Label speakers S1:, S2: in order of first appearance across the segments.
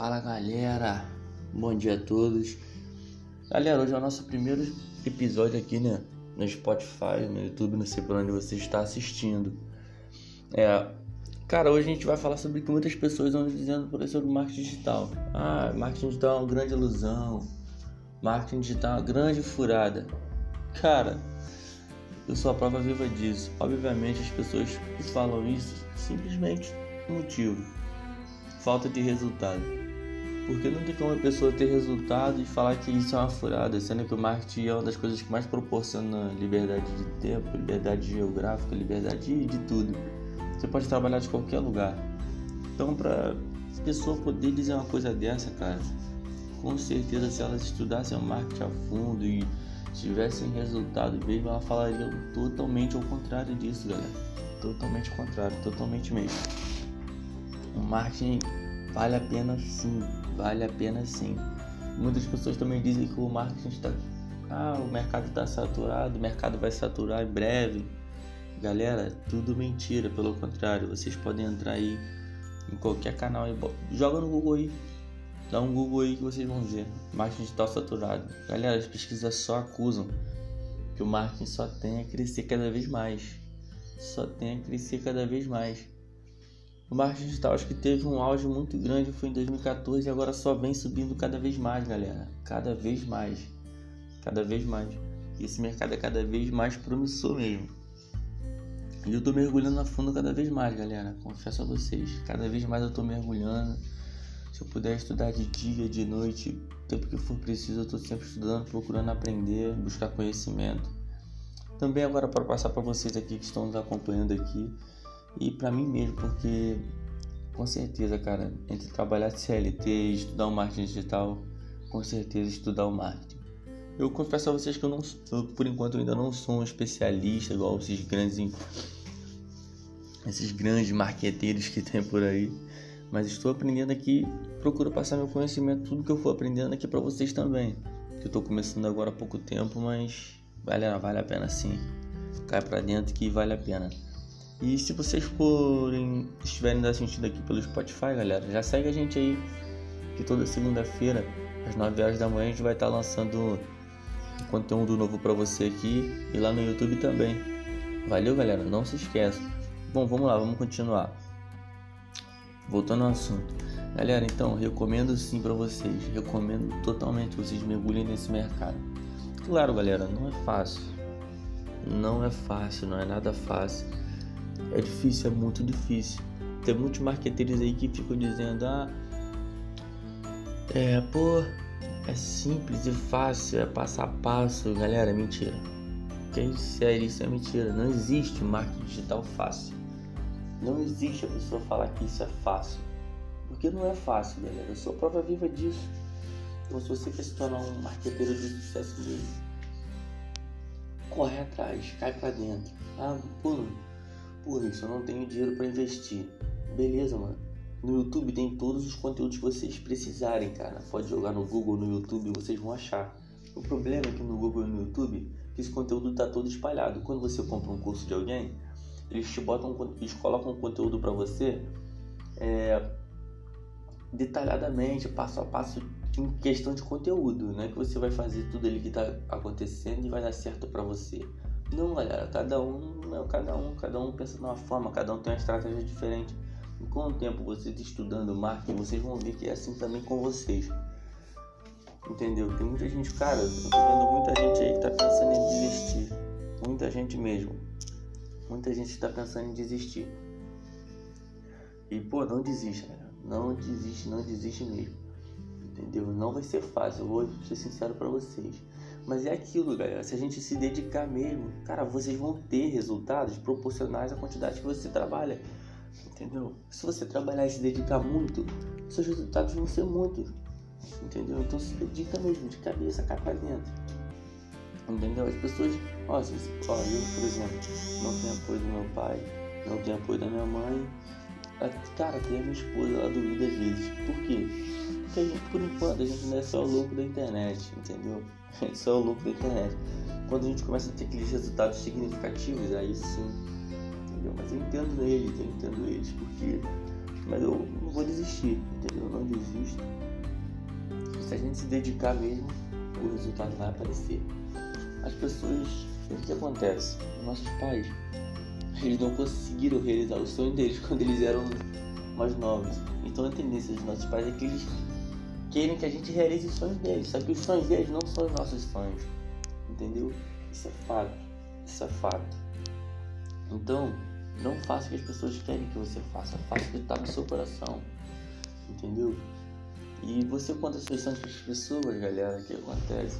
S1: Fala galera, bom dia a todos. Galera, hoje é o nosso primeiro episódio aqui, né? No Spotify, no YouTube, não sei por onde você está assistindo. É, cara, hoje a gente vai falar sobre o que muitas pessoas estão dizendo por aí sobre marketing digital. Ah, marketing digital é uma grande ilusão. Marketing digital é uma grande furada. Cara, eu sou a prova viva disso. Obviamente, as pessoas que falam isso simplesmente motivo falta de resultado. Porque não tem como a pessoa ter resultado e falar que isso é uma furada, sendo que o marketing é uma das coisas que mais proporciona liberdade de tempo, liberdade geográfica, liberdade de tudo. Você pode trabalhar de qualquer lugar. Então, para pessoa poder dizer uma coisa dessa, cara, com certeza se elas estudassem o marketing a fundo e tivessem resultado mesmo, ela falaria totalmente ao contrário disso, galera. Totalmente contrário, totalmente mesmo. O marketing vale a pena sim, vale a pena sim. Muitas pessoas também dizem que o marketing está. Ah, o mercado está saturado, o mercado vai saturar em breve. Galera, tudo mentira, pelo contrário, vocês podem entrar aí em qualquer canal e joga no Google aí. Dá um Google aí que vocês vão ver. Marketing digital saturado. Galera, as pesquisas só acusam que o marketing só tem a crescer cada vez mais. Só tem a crescer cada vez mais. O marketing digital acho que teve um auge muito grande foi em 2014 e agora só vem subindo cada vez mais, galera. Cada vez mais. Cada vez mais. E esse mercado é cada vez mais promissor mesmo. E eu tô mergulhando a fundo cada vez mais, galera. Confesso a vocês. Cada vez mais eu tô mergulhando. Se eu puder estudar de dia, de noite, tempo que for preciso, eu tô sempre estudando, procurando aprender, buscar conhecimento. Também agora para passar para vocês aqui que estão nos acompanhando aqui e para mim mesmo, porque com certeza, cara, entre trabalhar CLT e estudar o marketing digital, com certeza estudar o marketing. Eu confesso a vocês que eu não, eu, por enquanto, ainda não sou um especialista igual esses grandes, esses grandes marqueteiros que tem por aí, mas estou aprendendo aqui, procuro passar meu conhecimento, tudo que eu for aprendendo aqui para vocês também. Que eu estou começando agora há pouco tempo, mas galera, vale a pena sim. Cai para dentro que vale a pena. E se vocês forem estiverem assistindo aqui pelo Spotify, galera, já segue a gente aí, que toda segunda-feira, às 9 horas da manhã, a gente vai estar lançando conteúdo novo para você aqui e lá no YouTube também. Valeu, galera, não se esqueça. Bom, vamos lá, vamos continuar. Voltando ao assunto. Galera, então, recomendo sim para vocês, recomendo totalmente que vocês mergulhem nesse mercado. Claro, galera, não é fácil. Não é fácil, não é nada fácil é difícil, é muito difícil. Tem muitos marqueteiros aí que ficam dizendo: ah, é, pô, é simples e fácil, é passo a passo. Galera, é mentira. Que sério, isso é mentira. Não existe marketing digital fácil. Não existe a pessoa falar que isso é fácil. Porque não é fácil, galera. Eu sou prova viva disso. Então, se você quer se tornar um marqueteiro de sucesso mesmo, corre atrás, cai pra dentro. Ah, pô, isso, eu não tenho dinheiro para investir. Beleza, mano. No YouTube tem todos os conteúdos que vocês precisarem, cara. Pode jogar no Google, no YouTube, vocês vão achar. O problema é que no Google e no YouTube, esse conteúdo tá todo espalhado. Quando você compra um curso de alguém, eles te botam, eles colocam conteúdo para você é, detalhadamente, passo a passo, em questão de conteúdo, não é que você vai fazer tudo ali que tá acontecendo e vai dar certo para você. Não, galera, cada um é cada um, cada um pensa de uma forma, cada um tem uma estratégia diferente. E com o tempo vocês estudando marketing, vocês vão ver que é assim também com vocês. Entendeu? Tem muita gente, cara, eu tô vendo muita gente aí que tá pensando em desistir. Muita gente mesmo. Muita gente está pensando em desistir. E pô, não desista, galera. Não desiste, não desiste mesmo. Entendeu? Não vai ser fácil, eu vou ser sincero para vocês. Mas é aquilo, galera. Se a gente se dedicar mesmo, cara, vocês vão ter resultados proporcionais à quantidade que você trabalha. Entendeu? Se você trabalhar e se dedicar muito, seus resultados vão ser muitos. Entendeu? Então se dedica mesmo, de cabeça, cai pra dentro. Entendeu? As pessoas, ó, ó, eu, por exemplo, não tenho apoio do meu pai, não tenho apoio da minha mãe. Cara, tem a minha esposa, ela duvida às vezes. Por quê? Porque a gente, por enquanto, a gente não é só louco da internet, entendeu? Isso é o lucro da internet. Quando a gente começa a ter aqueles resultados significativos, aí sim, entendeu? Mas eu entendo eles, eu entendo eles, porque Mas eu não vou desistir, entendeu? Eu não desisto. Se a gente se dedicar mesmo, o resultado vai aparecer. As pessoas, o que acontece? Nossos pais, eles não conseguiram realizar o sonho deles quando eles eram mais novos. Então a tendência dos nossos pais é que eles querem que a gente realize os sonhos deles. Só que os sonhos deles não são os nossos sonhos. Entendeu? Isso é fato. Isso é fato. Então, não faça o que as pessoas querem que você faça. Faça o que está no seu coração. Entendeu? E você conta as suas sonhos para as pessoas, galera, que acontece?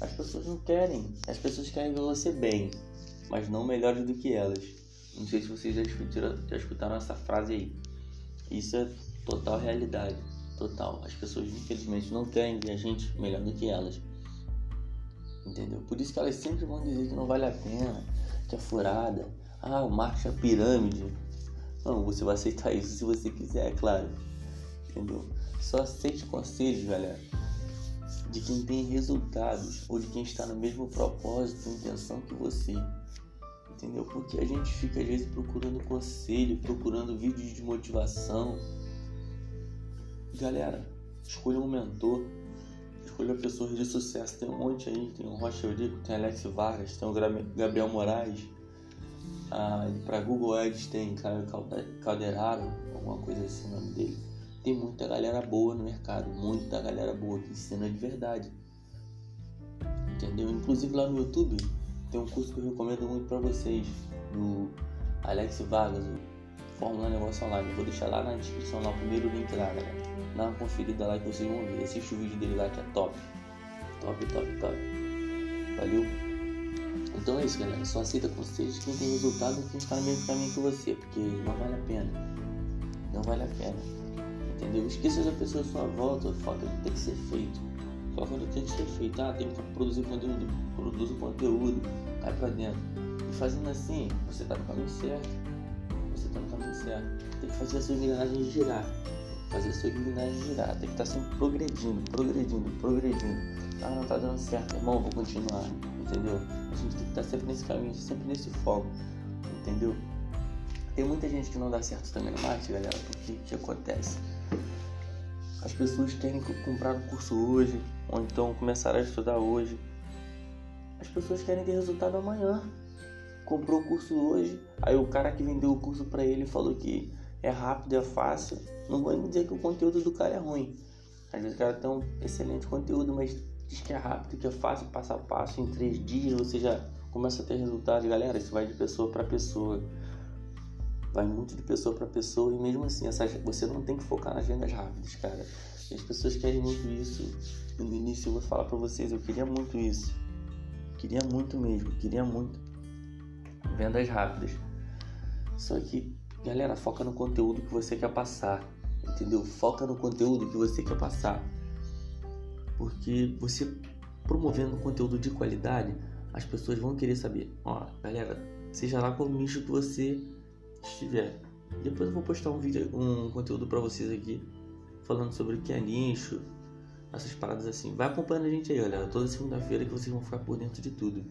S1: As pessoas não querem. As pessoas querem ver você bem, mas não melhores do que elas. Não sei se vocês já escutaram, já escutaram essa frase aí. Isso é total realidade. Total. As pessoas, infelizmente, não querem ver a gente melhor do que elas. Entendeu? Por isso que elas sempre vão dizer que não vale a pena, que é furada. Ah, marketing é pirâmide. Não, você vai aceitar isso se você quiser, é claro. Entendeu? Só aceite conselhos, galera, de quem tem resultados ou de quem está no mesmo propósito, intenção que você. Entendeu? Porque a gente fica às vezes procurando conselho, procurando vídeos de motivação. Galera, escolha um mentor, escolha pessoas de sucesso. Tem um monte aí, tem o Rocha Eurico, tem Alex Vargas, tem o Gabriel Moraes. Ah, para Google Ads tem Caio Calderaro, alguma coisa assim o nome dele. Tem muita galera boa no mercado, muita galera boa que ensina de verdade. Entendeu? Inclusive lá no YouTube tem um curso que eu recomendo muito para vocês, do Alex Vargas, o Fórmula Negócio Online. vou deixar lá na descrição, lá o primeiro link lá, galera. Dá uma conferida lá que vocês vão ver. Assiste o vídeo dele lá que é top. Top, top, top. Valeu? Então é isso, galera. Só aceita conselhos quem tem resultado e quem está no mesmo caminho que você, porque não vale a pena. Não vale a pena entendeu? Esqueça da pessoa à sua volta, foca no que tem que ser feito. Foca no que tem que ser feito. Ah, tem que produzir conteúdo, produz o conteúdo, cai pra dentro. E fazendo assim, você tá no caminho certo. Você tá no caminho certo. Tem que fazer a sua engrenagem girar. Fazer a sua engrenagem girar. Tem que estar tá sempre progredindo, progredindo, progredindo. Ah, não tá dando certo, irmão, vou continuar. Entendeu? A gente tem que estar tá sempre nesse caminho, sempre nesse foco. Entendeu? Tem muita gente que não dá certo também no marketing, galera, porque o que acontece? As pessoas querem comprar o curso hoje, ou então começar a estudar hoje. As pessoas querem ter resultado amanhã. Comprou o curso hoje, aí o cara que vendeu o curso para ele falou que é rápido, é fácil. Não vou dizer que o conteúdo do cara é ruim. Às vezes o cara tem um excelente conteúdo, mas diz que é rápido, que é fácil, passo a passo, em três dias você já começa a ter resultados. Galera, isso vai de pessoa para pessoa vai muito de pessoa para pessoa e mesmo assim você não tem que focar nas vendas rápidas, cara. As pessoas querem muito isso. No início eu vou falar para vocês, eu queria muito isso. Queria muito mesmo, queria muito vendas rápidas. Só que, galera, foca no conteúdo que você quer passar, entendeu? Foca no conteúdo que você quer passar. Porque você promovendo conteúdo de qualidade, as pessoas vão querer saber, ó, galera, seja lá qual nicho que você estiver. Depois eu vou postar um vídeo, um conteúdo para vocês aqui falando sobre o que é nicho, essas paradas assim. Vai acompanhando a gente aí, galera. Toda segunda-feira que vocês vão ficar por dentro de tudo.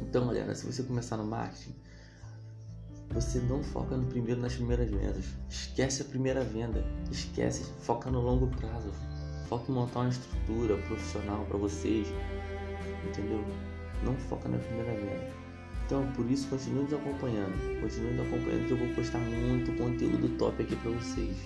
S1: Então, galera, se você começar no marketing, você não foca no primeiro nas primeiras vendas. Esquece a primeira venda. Esquece, foca no longo prazo. Foca em montar uma estrutura profissional para vocês. Entendeu? Não foca na primeira venda. Então, por isso, continue nos acompanhando. Continue nos acompanhando que eu vou postar muito conteúdo top aqui para vocês.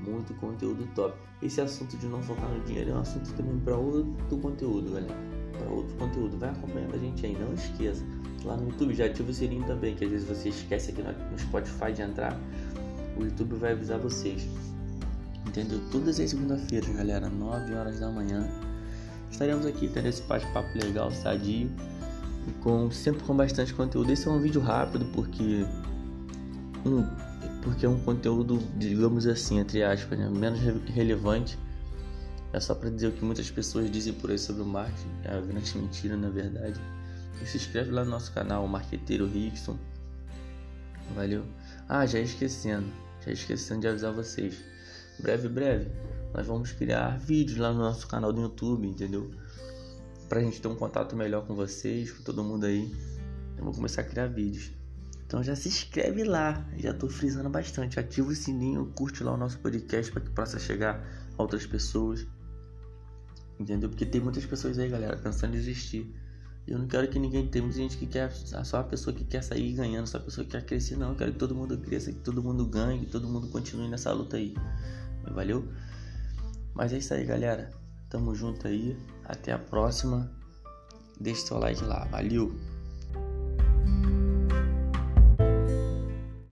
S1: Muito conteúdo top. Esse assunto de não focar no dinheiro é um assunto também para outro conteúdo, galera. Para outro conteúdo. Vai acompanhando a gente aí, não esqueça. Lá no YouTube já ativa o sininho também, que às vezes você esquece aqui no Spotify de entrar. O YouTube vai avisar vocês. Entendeu? Todas as segunda-feiras, galera, 9 horas da manhã. Estaremos aqui tendo esse bate-papo legal, sadio com sempre com bastante conteúdo. Esse é um vídeo rápido porque um, porque é um conteúdo, digamos assim, entre aspas, né, menos relevante. É só para dizer o que muitas pessoas dizem por aí sobre o marketing, é uma grande mentira, na verdade. E se inscreve lá no nosso canal, Marqueteiro Rickson. Valeu. Ah, já esquecendo, já esquecendo de avisar vocês. Breve, breve, nós vamos criar vídeos lá no nosso canal do YouTube, entendeu? pra gente ter um contato melhor com vocês, com todo mundo aí. Eu vou começar a criar vídeos. Então já se inscreve lá, já tô frisando bastante. Ativa o sininho, curte lá o nosso podcast para que possa chegar a outras pessoas. Entendeu? Porque tem muitas pessoas aí, galera, pensando em desistir. Eu não quero que ninguém. Muita gente que quer. Só a pessoa que quer sair ganhando, só a pessoa que quer crescer, não. Eu quero que todo mundo cresça, que todo mundo ganhe, que todo mundo continue nessa luta aí. Valeu? Mas é isso aí, galera. Tamo junto aí. Até a próxima. Deixe seu like lá. Valeu!